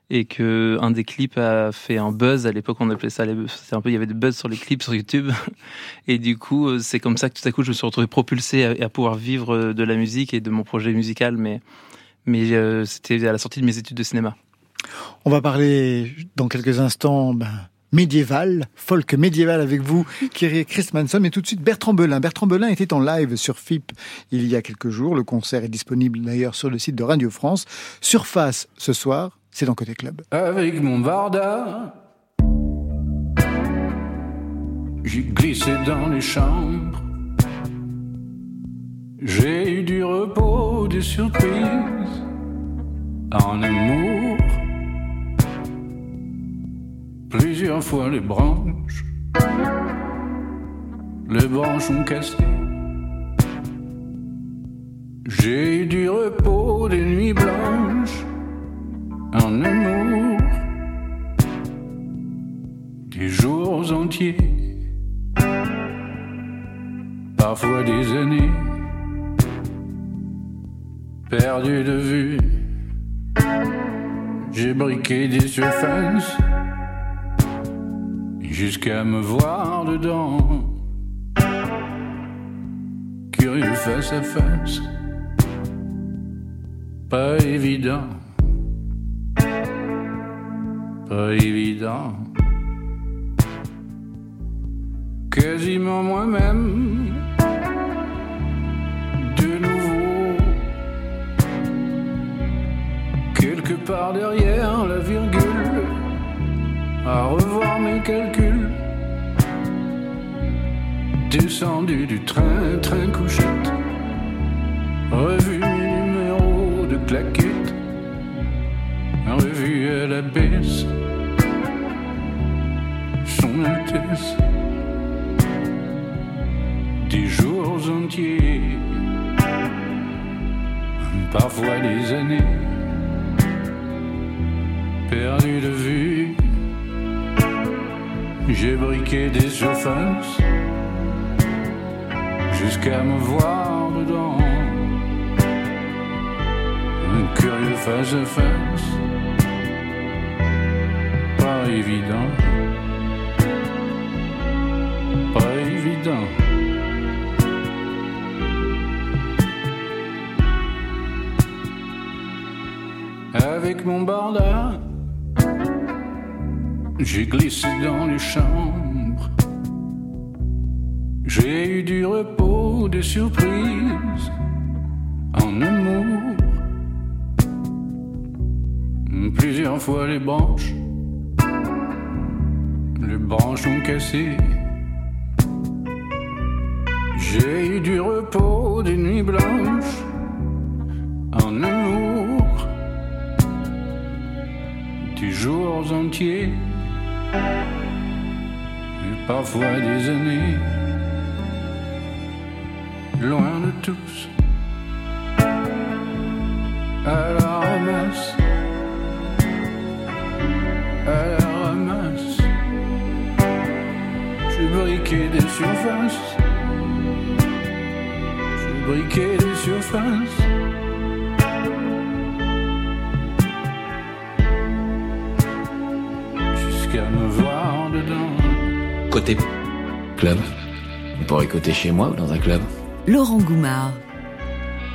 et que un des clips a fait un buzz à l'époque on appelait ça c'est un peu il y avait des buzz sur les clips sur YouTube et du coup euh, c'est comme ça que tout à coup je me suis retrouvé propulsé à, pouvoir vivre euh, de la musique et de mon projet musical mais mais euh, c'était à la sortie de mes études de cinéma. On va parler dans quelques instants ben, médiéval, folk médiéval avec vous, Kiri Chris Manson, mais tout de suite Bertrand Belin. Bertrand Belin était en live sur FIP il y a quelques jours. Le concert est disponible d'ailleurs sur le site de Radio France. Surface ce soir, c'est dans Côté Club. Avec mon Varda, j'ai glissé dans les chambres J'ai eu du repos, des surprises en amour. Plusieurs fois les branches, les branches ont cassé. J'ai eu du repos, des nuits blanches en amour. Des jours entiers, parfois des années perdu de vue. J'ai briqué des surfaces jusqu'à me voir dedans. Curieux face à face, pas évident, pas évident. Quasiment moi-même, de nouveau. Quelque part derrière la virgule, à revoir mes calculs. Descendu du train, train couchette, revu mes numéros de claquettes, la baisse, son Altesse, des jours entiers, parfois des années perdu de vue. J'ai briqué des surfaces jusqu'à me voir dedans. Un curieux face à face, évident, pas évident. Avec mon barda, j'ai glissé dans les chambres. J'ai eu du repos, des surprises en amour. Plusieurs fois les branches, les branches ont cassé. J'ai eu du repos, des nuits blanches en amour. Des jours entiers et parfois des années, loin de tous, à la ramasse, briqué des surfaces, j'ai briqué des surfaces. Jusqu'à me voir dedans. Côté club. On pourrait côté chez moi ou dans un club? Laurent Goumard.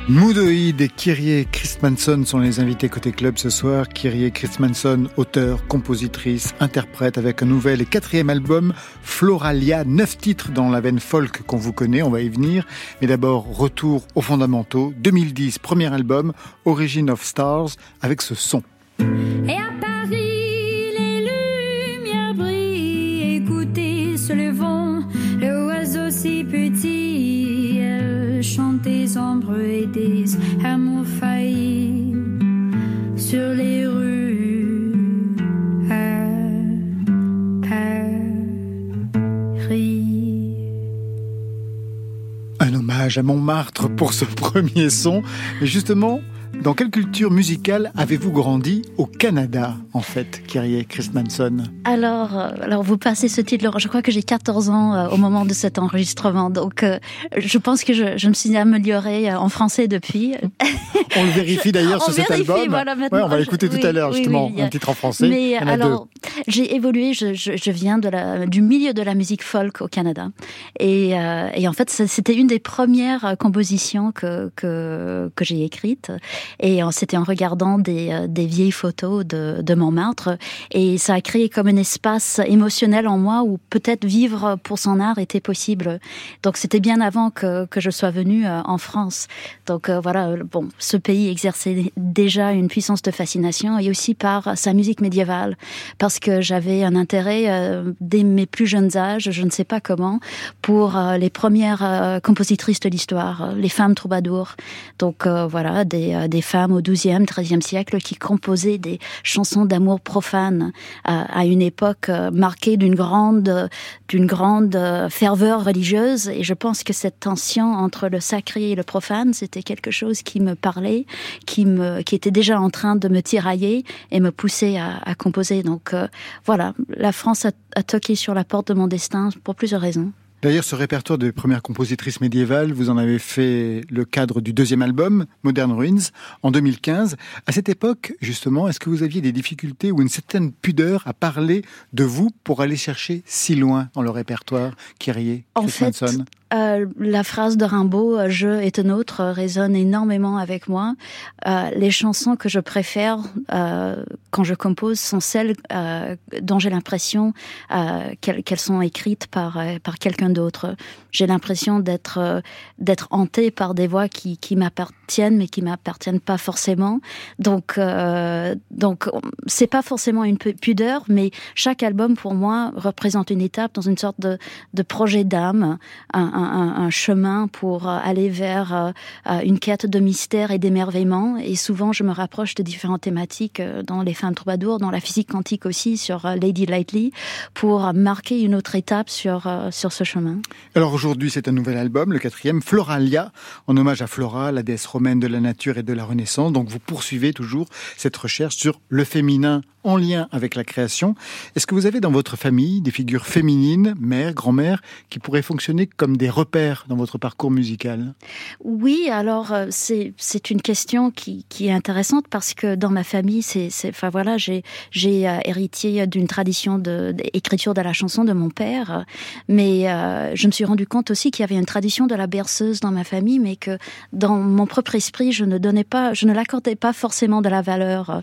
Moodoïd et Kyrie Christmanson sont les invités côté club ce soir. Kyrie Christmanson, auteur, compositrice, interprète avec un nouvel et quatrième album, Floralia, neuf titres dans la veine folk qu'on vous connaît, on va y venir. Mais d'abord, retour aux fondamentaux. 2010, premier album, Origin of Stars, avec ce son. Un hommage à Montmartre pour ce premier son. Mais justement, dans quelle culture musicale avez-vous grandi au Canada, en fait, Kyrie Christmanson Alors, euh, alors vous passez ce titre. Je crois que j'ai 14 ans euh, au moment de cet enregistrement, donc euh, je pense que je, je me suis améliorée en français depuis. On le vérifie d'ailleurs sur cet vérifie, album. voilà, maintenant, Ouais, on va l'écouter tout à l'heure, justement, oui, un titre en français. Mais en alors, j'ai évolué. Je, je, je viens de la, du milieu de la musique folk au Canada, et, euh, et en fait, c'était une des premières compositions que que, que j'ai écrites. Et c'était en regardant des, des vieilles photos de, de Montmartre. Et ça a créé comme un espace émotionnel en moi où peut-être vivre pour son art était possible. Donc c'était bien avant que, que je sois venue en France. Donc voilà, bon, ce pays exerçait déjà une puissance de fascination et aussi par sa musique médiévale. Parce que j'avais un intérêt dès mes plus jeunes âges, je ne sais pas comment, pour les premières compositrices de l'histoire, les femmes troubadours. Donc voilà, des, des femmes au XIIe, XIIIe siècle qui composaient des chansons d'amour profane à, une époque marquée d'une grande, d'une grande ferveur religieuse. Et je pense que cette tension entre le sacré et le profane, c'était quelque chose qui me parlait, qui me, qui était déjà en train de me tirailler et me pousser à, composer. Donc voilà, la France a toqué sur la porte de mon destin pour plusieurs raisons. D'ailleurs, ce répertoire de premières compositrices médiévales, vous en avez fait le cadre du deuxième album, Modern Ruins, en 2015. À cette époque, justement, est-ce que vous aviez des difficultés ou une certaine pudeur à parler de vous pour aller chercher si loin dans le répertoire, Kyrie, En fait, euh, la phrase de Rimbaud, euh, je est un autre, résonne énormément avec moi. Euh, les chansons que je préfère quand je compose sont celles dont j'ai l'impression qu'elles sont écrites par, par quelqu'un d'autre. J'ai l'impression d'être d'être hantée par des voix qui, qui m'appartiennent mais qui m'appartiennent pas forcément. Donc donc c'est pas forcément une pudeur, mais chaque album pour moi représente une étape dans une sorte de, de projet d'âme. Un, chemin pour euh, aller vers euh, euh, une quête de mystère et d'émerveillement. Et souvent, je me rapproche de différentes thématiques dans Les Femmes Troubadours, dans la physique quantique aussi, sur Lady Lightly, pour marquer une autre étape sur, sur ce chemin. Alors aujourd'hui, c'est un nouvel album, le quatrième, Floralia, en hommage à Flora, la déesse romaine de la nature et de la Renaissance. Donc vous poursuivez toujours cette recherche sur le féminin en lien avec la création. Est-ce que vous avez dans votre famille des figures féminines, mère, grand-mère, qui pourraient fonctionner comme des repères dans votre parcours musical? Oui, alors euh, c'est c'est une question qui, qui est intéressante parce que dans ma famille, c'est enfin voilà, j'ai j'ai euh, hérité d'une tradition d'écriture de, la chanson de mon père, mais euh, je me suis rendu compte aussi qu'il y avait une tradition de la berceuse dans ma famille, mais que dans mon propre esprit, je ne donnais pas, je ne l'accordais pas forcément de la valeur,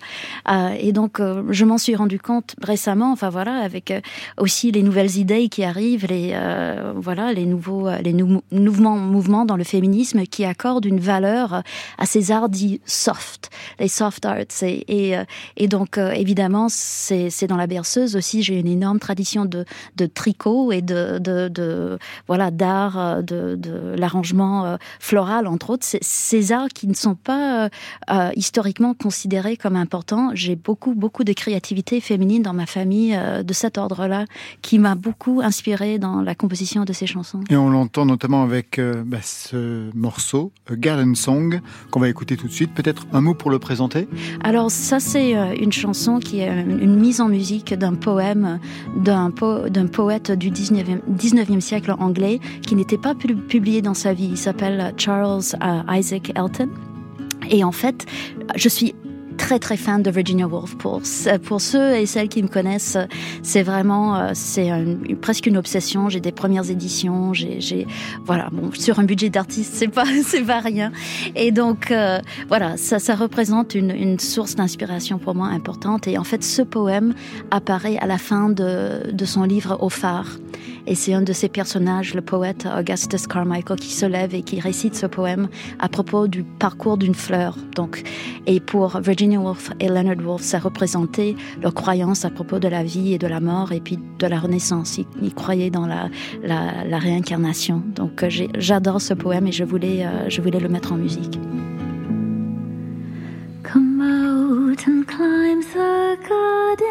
et donc je m'en suis rendu compte récemment, enfin voilà, avec euh, aussi les nouvelles idées qui arrivent, les euh, voilà, les nouveaux, les nou mouvements, mouvements dans le féminisme qui accordent une valeur à ces arts dits soft, les soft arts. Et donc évidemment, c'est dans la berceuse aussi. J'ai une énorme tradition de, de tricot et de, de, de voilà d'art, de, de l'arrangement floral entre autres. Ces arts qui ne sont pas euh, historiquement considérés comme importants. J'ai beaucoup beaucoup de créativité féminine dans ma famille euh, de cet ordre-là qui m'a beaucoup inspiré dans la composition de ces chansons. Et on l'entend notamment avec euh, bah, ce morceau, Garden Song, qu'on va écouter tout de suite. Peut-être un mot pour le présenter? Alors ça c'est euh, une chanson qui est une mise en musique d'un poème d'un po poète du 19e, 19e siècle anglais qui n'était pas publié dans sa vie. Il s'appelle Charles Isaac Elton. Et en fait, je suis très très fan de Virginia Woolf. Pour, pour ceux et celles qui me connaissent, c'est vraiment euh, c'est presque une obsession. J'ai des premières éditions, j'ai voilà bon sur un budget d'artiste c'est pas c'est pas rien. Et donc euh, voilà ça ça représente une, source d'inspiration pour moi importante. Et en fait ce poème apparaît à la fin de, de son livre Au phare. Et c'est un de ces personnages, le poète Augustus Carmichael, qui se lève et qui récite ce poème à propos du parcours d'une fleur. Donc, et pour Virginia Woolf et Leonard Woolf, ça représentait leur croyance à propos de la vie et de la mort et puis de la renaissance. Ils, croyaient dans la, la, réincarnation. Donc, j'adore ce poème et je voulais, euh, je voulais le mettre en musique. Come out and climb the garden.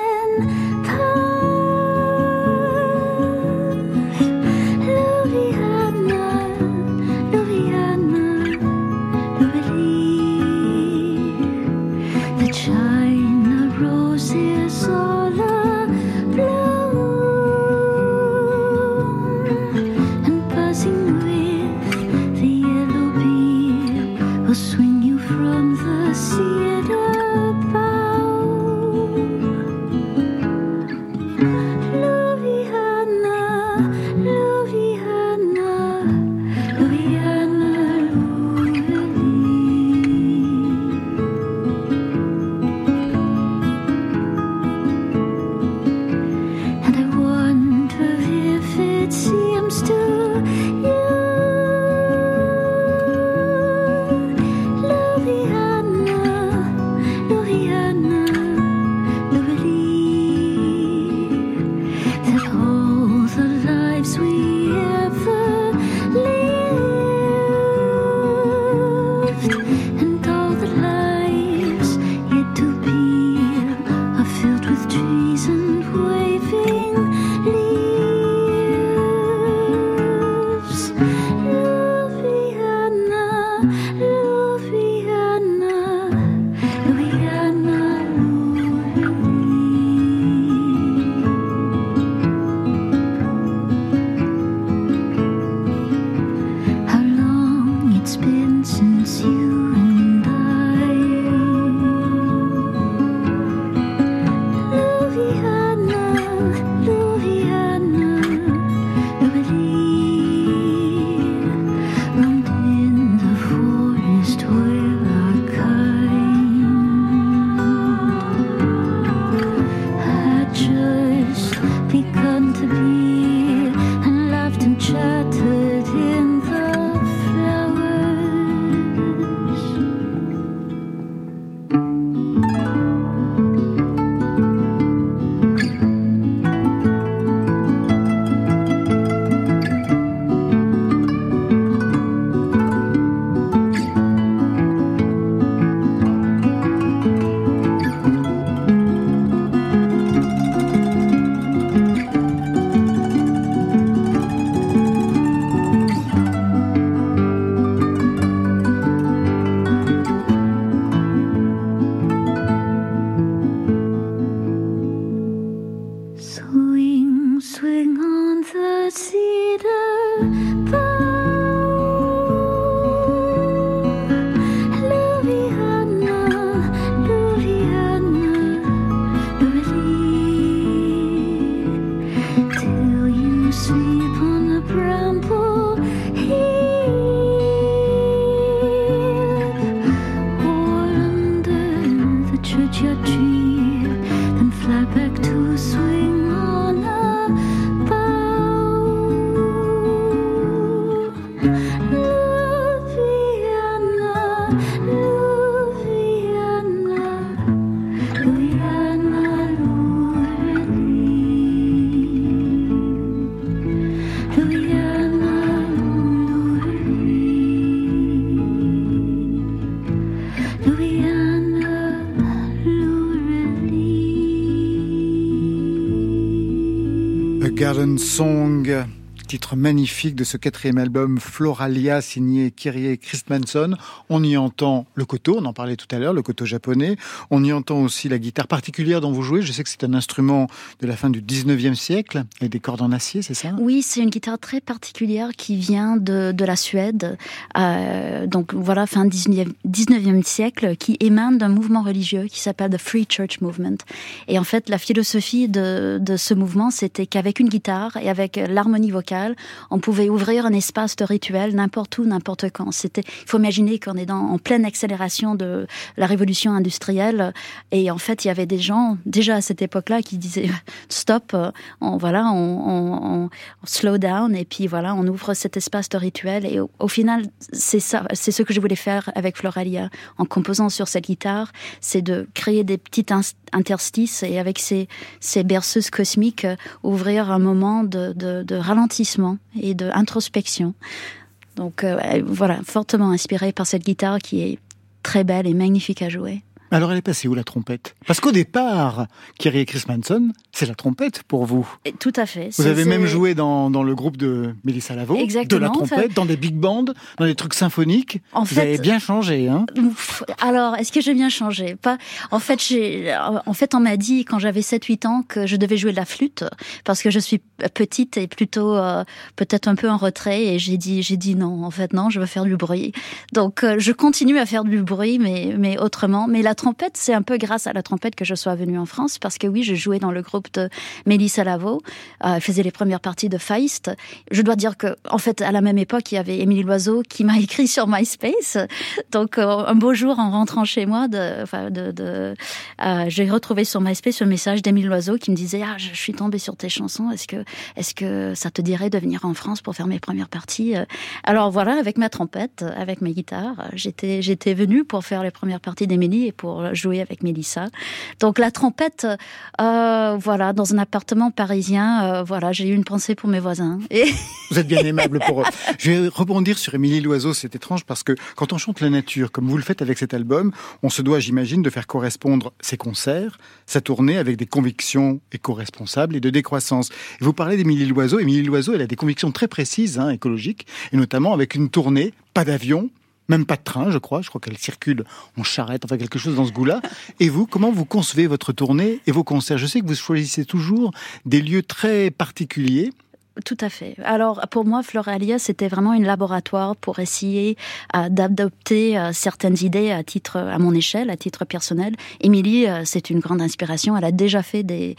Garden Song, titre magnifique de ce quatrième album Floralia signé Kyrie Christmanson. On y entend le koto, on en parlait tout à l'heure, le koto japonais. On y entend aussi la guitare particulière dont vous jouez. Je sais que c'est un instrument de la fin du 19e siècle et des cordes en acier, c'est ça? Oui, c'est une guitare très particulière qui vient de, de la Suède. Euh, donc voilà, fin 19e, 19e siècle, qui émane d'un mouvement religieux qui s'appelle the Free Church Movement. Et en fait, la philosophie de, de ce mouvement, c'était qu'avec une guitare et avec l'harmonie vocale, on pouvait ouvrir un espace de rituel n'importe où, n'importe quand. C'était, il faut imaginer qu'on est dans, en pleine accélération de la révolution industrielle. Et en fait, il y avait des gens, déjà à cette époque-là, qui disaient stop, on, voilà, on, slow down et puis voilà, on ouvre cet espace de rituel. Et au, final, c'est ça, c'est ce que je voulais faire avec Floralia en composant sur cette guitare, c'est de créer des petites interstices et avec ces, ces berceuses cosmiques, ouvrir un moment de, de ralentissement et de introspection. Donc euh, voilà, fortement inspirée par cette guitare qui est très belle et magnifique à jouer. Alors elle est passée où la trompette? Parce qu'au départ, Kyrie et Chris Manson, c'est la trompette pour vous. Et tout à fait. Vous avez même joué dans, dans le groupe de Mélissa Lavo, de la trompette, fait. dans des big bands, dans des trucs symphoniques. En vous fait- avez bien changé, hein? Alors, est-ce que j'ai bien changé? Pas. En fait. En fait, on m'a dit quand j'avais 7-8 ans que je devais jouer de la flûte parce que je suis petite et plutôt euh, peut-être un peu en retrait. Et j'ai dit, j'ai dit non. En fait, non, je veux faire du bruit. Donc, euh, je continue à faire du bruit, mais mais autrement. Mais la trompette, c'est un peu grâce à la trompette que je sois venue en France parce que oui, je jouais dans le groupe de Mélissa Lavo. Euh, elle faisait les premières parties de Feist. Je dois dire que, en fait, à la même époque, il y avait Émilie Loiseau qui m'a écrit sur MySpace. Donc, euh, un beau jour, en rentrant chez moi, euh, j'ai retrouvé sur MySpace un message d'Émilie Loiseau qui me disait Ah, je suis tombée sur tes chansons. Est-ce que, est-ce que ça te dirait de venir en France pour faire mes premières parties? Alors voilà, avec ma trompette, avec ma guitare, euh, j'étais, j'étais venue pour faire les premières parties d'Émilie et pour jouer avec Mélissa. Donc la trompette, euh, voilà, dans un appartement parisien, euh, voilà, j'ai eu une pensée pour mes voisins. Et Vous êtes bien aimable pour eux. Je vais rebondir sur Émilie Loiseau, c'est étrange parce que quand on chante la nature, comme vous le faites avec cet album, on se doit, j'imagine, de faire correspondre ses concerts, sa tournée avec des convictions éco-responsables et de décroissance. Et vous parlez d'Émilie Loiseau. Émilie Loiseau, elle a des convictions très précises, hein, écologiques, et notamment avec une tournée, pas d'avion, même pas de train, je crois. Je crois qu'elle circule en charrette, enfin quelque chose dans ce goût-là. Et vous, comment vous concevez votre tournée et vos concerts? Je sais que vous choisissez toujours des lieux très particuliers. Tout à fait. Alors pour moi, Floralia, c'était vraiment un laboratoire pour essayer euh, d'adopter euh, certaines idées à titre, à mon échelle, à titre personnel. Émilie, euh, c'est une grande inspiration. Elle a déjà fait des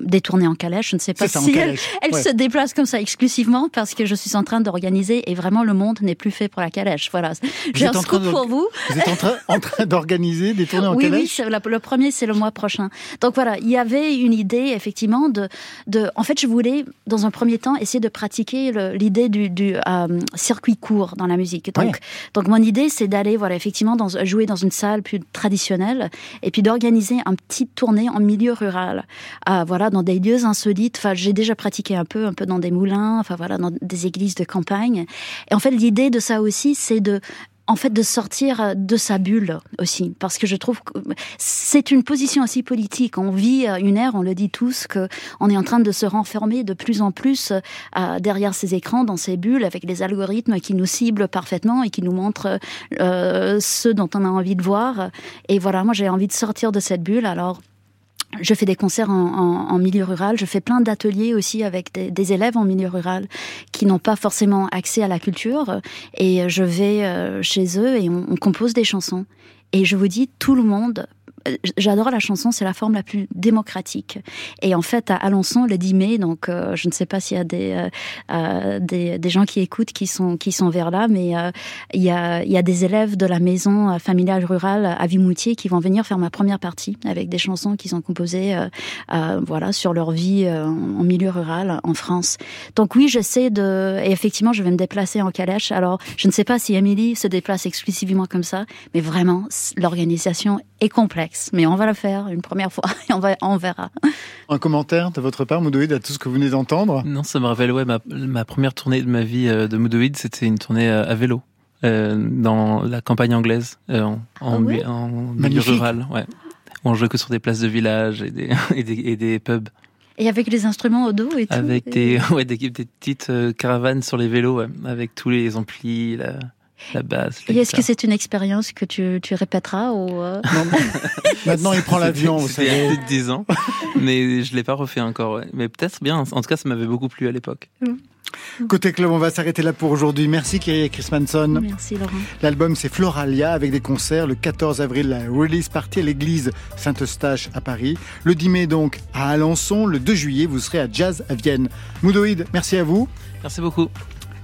des tournées en calèche. Je ne sais pas C'est ça, si elle, elle Ouais. se déplace comme ça exclusivement parce que je suis en train d'organiser et vraiment le monde n'est plus fait pour la calèche. Voilà. J'ai un scoop de- pour vous. Vous êtes en train, en train d'organiser des tournées en oui, oui, calèche c'est la- le premier, c'est le mois prochain. Donc voilà, il y avait une idée, effectivement, de, de. En fait, je voulais, dans un premier temps, essayer de pratiquer l'idée du, du euh, circuit court dans la musique. Donc, Ouais. donc mon idée, c'est d'aller, voilà, effectivement, dans, jouer dans une salle plus traditionnelle et puis d'organiser un petit tournée en milieu rural. Euh, voilà, dans des lieux insolites. Enfin, j'ai déjà pratiqué un peu, un peu dans des moulins, enfin voilà, dans des églises de campagne. Et en fait, l'idée de ça aussi, c'est de en fait de sortir de sa bulle aussi parce que je trouve que c'est une position aussi politique on vit une ère on le dit tous que on est en train de se renfermer de plus en plus euh, derrière ces écrans dans ces bulles avec des algorithmes qui nous ciblent parfaitement et qui nous montrent euh, ce dont on a envie de voir et voilà moi j'ai envie de sortir de cette bulle alors je fais des concerts en, milieu rural, je fais plein d'ateliers aussi avec des, élèves en milieu rural qui n'ont pas forcément accès à la culture et je vais euh, chez eux et on compose des chansons. Et je vous dis, tout le monde j'adore la chanson, c'est la forme la plus démocratique. Et en fait, à Alençon, le 10 mai, donc euh, je ne sais pas s'il y a des, euh, euh, des, des gens qui écoutent qui sont qui sont vers là, mais il y a il y a des élèves de la maison familiale rurale à Vimoutier qui vont venir faire ma première partie avec des chansons qui sont composées voilà sur leur vie en milieu rural en France. Donc oui, j'essaie de et effectivement, je vais me déplacer en calèche. Alors, je ne sais pas si Émilie se déplace exclusivement comme ça, mais vraiment l'organisation est complexe, mais on va le faire une première fois et on, va, on verra. Un commentaire de votre part, Moudouid, à tout ce que vous venez d'entendre? Non, ça me rappelle, ouais, ma, ma, première tournée de ma vie euh, de Moudouid, c'était une tournée euh, à vélo. Euh, dans la campagne anglaise, euh, en, en, ah en milieu rural, ouais. On jouait que sur des places de village et des, et des, et des pubs. Et avec les instruments au dos et tout. Avec des, ouais, des, des petites caravanes sur les vélos, ouais, avec tous les amplis, la, la base. Et est-ce que c'est une expérience que tu, tu répéteras ou euh Maintenant, il prend l'avion, vous savez. Il y a 10 ans, mais je l'ai pas refait encore. Ouais. Mais peut-être bien. En tout cas, ça m'avait beaucoup plu à l'époque. Mm. Côté club, on va s'arrêter là pour aujourd'hui. Merci Kyrie Chris Manson. Merci Laurent. L'album c'est Floralia avec des concerts le 14 avril la release party à l'église Saint-Eustache à Paris. Le 10 mai donc à Alençon. Le 2 juillet vous serez à Jazz à Vienne. Moudoïd, merci à vous. Merci beaucoup.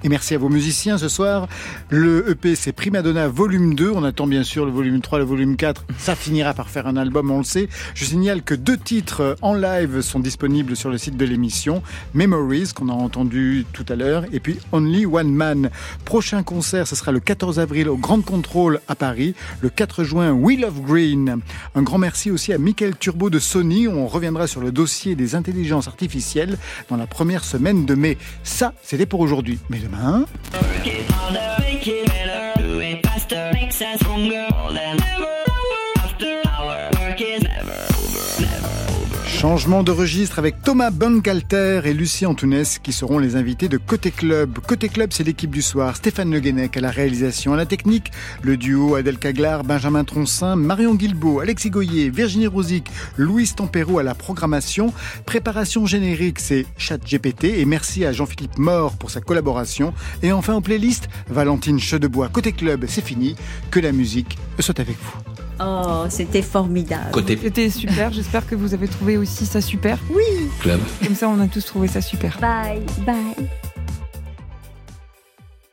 Et merci à vos musiciens ce soir. Le EP, c'est Primadonna volume 2. On attend bien sûr le volume 3, le volume 4. Ça finira par faire un album, on le sait. Je signale que deux titres en live sont disponibles sur le site de l'émission. Memories, qu'on a entendu tout à l'heure, et puis Only One Man. Prochain concert, ce sera le 14 avril au Grand Contrôle à Paris. Le 4 juin, Wheel of Green. Un grand merci aussi à Michael Turbo de Sony. On reviendra sur le dossier des intelligences artificielles dans la première semaine de mai. Ça, c'était pour aujourd'hui. Mais Hein Changement de registre avec Thomas Bunkalter et Lucie Antounès qui seront les invités de Côté Club. Côté Club, c'est l'équipe du soir. Stéphane Le Guenec à la réalisation, à la technique, le duo Adèle Caglar, Benjamin Troncin, Marion Guilbeault, Alexis Goyer, Virginie Rosic, Louise Tempero à la programmation. Préparation générique, c'est ChatGPT et merci à Jean-Philippe Mort pour sa collaboration. Et enfin en playlist, Valentine Chedebois. Côté Club, c'est fini. Que la musique soit avec vous. Oh, c'était formidable. C'était super. J'espère que vous avez trouvé aussi ça super. Oui. Club. Comme ça, on a tous trouvé ça super. Bye, bye.